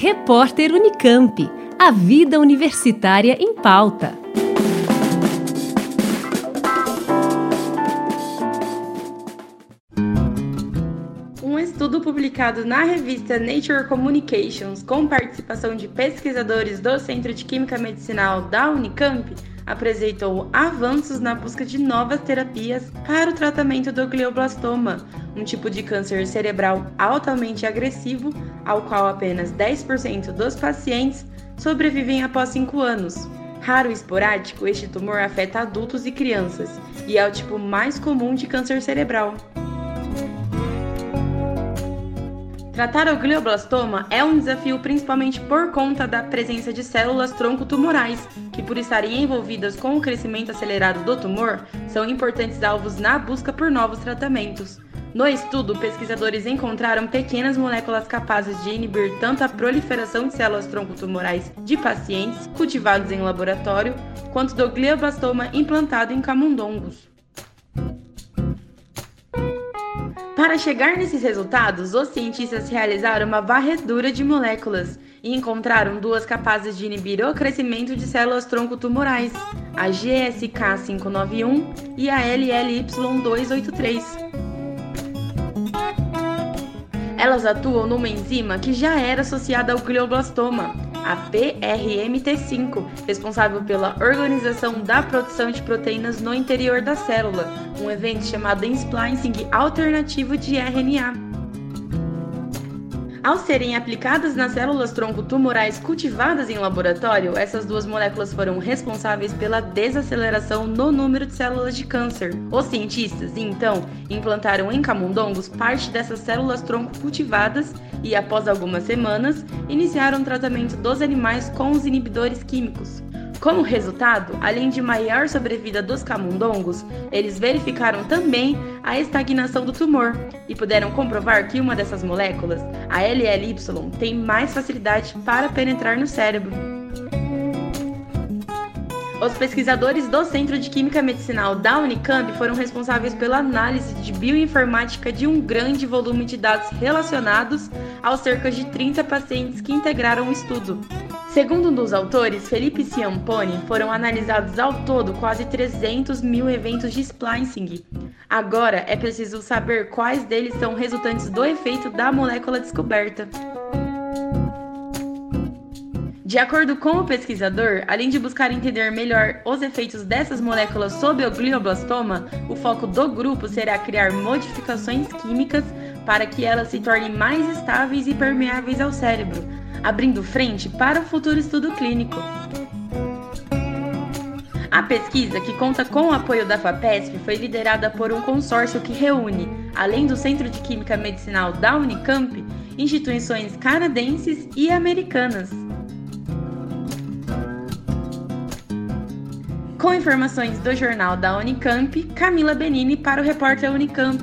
Repórter Unicamp. A vida universitária em pauta. Um estudo publicado na revista Nature Communications, com participação de pesquisadores do Centro de Química Medicinal da Unicamp, apresentou avanços na busca de novas terapias para o tratamento do glioblastoma, um tipo de câncer cerebral altamente agressivo, ao qual apenas 10% dos pacientes sobrevivem após 5 anos. Raro e esporádico, este tumor afeta adultos e crianças e é o tipo mais comum de câncer cerebral. Tratar o glioblastoma é um desafio principalmente por conta da presença de células tronco tumorais, que por estarem envolvidas com o crescimento acelerado do tumor, são importantes alvos na busca por novos tratamentos. No estudo, pesquisadores encontraram pequenas moléculas capazes de inibir tanto a proliferação de células tronco tumorais de pacientes cultivados em laboratório, quanto do glioblastoma implantado em camundongos. Para chegar nesses resultados, os cientistas realizaram uma varredura de moléculas e encontraram duas capazes de inibir o crescimento de células tronco tumorais, a GSK591 e a LLY283. Elas atuam numa enzima que já era associada ao glioblastoma, a PRMT5, responsável pela organização da produção de proteínas no interior da célula, um evento chamado splicing alternativo de RNA. Ao serem aplicadas nas células tronco tumorais cultivadas em laboratório, essas duas moléculas foram responsáveis pela desaceleração no número de células de câncer. Os cientistas, então, implantaram em camundongos parte dessas células tronco cultivadas e, após algumas semanas, iniciaram o tratamento dos animais com os inibidores químicos. Como resultado, além de maior sobrevida dos camundongos, eles verificaram também a estagnação do tumor e puderam comprovar que uma dessas moléculas, a LLY, tem mais facilidade para penetrar no cérebro. Os pesquisadores do Centro de Química Medicinal da Unicamp foram responsáveis pela análise de bioinformática de um grande volume de dados relacionados aos cerca de 30 pacientes que integraram o estudo. Segundo um dos autores, Felipe Ciamponi, foram analisados ao todo quase 300 mil eventos de splicing. Agora é preciso saber quais deles são resultantes do efeito da molécula descoberta. De acordo com o pesquisador, além de buscar entender melhor os efeitos dessas moléculas sobre o glioblastoma, o foco do grupo será criar modificações químicas para que elas se tornem mais estáveis e permeáveis ao cérebro, abrindo frente para o futuro estudo clínico. A pesquisa, que conta com o apoio da FAPESP, foi liderada por um consórcio que reúne, além do Centro de Química Medicinal da Unicamp, instituições canadenses e americanas. Com informações do jornal da Unicamp, Camila Benini para o repórter Unicamp.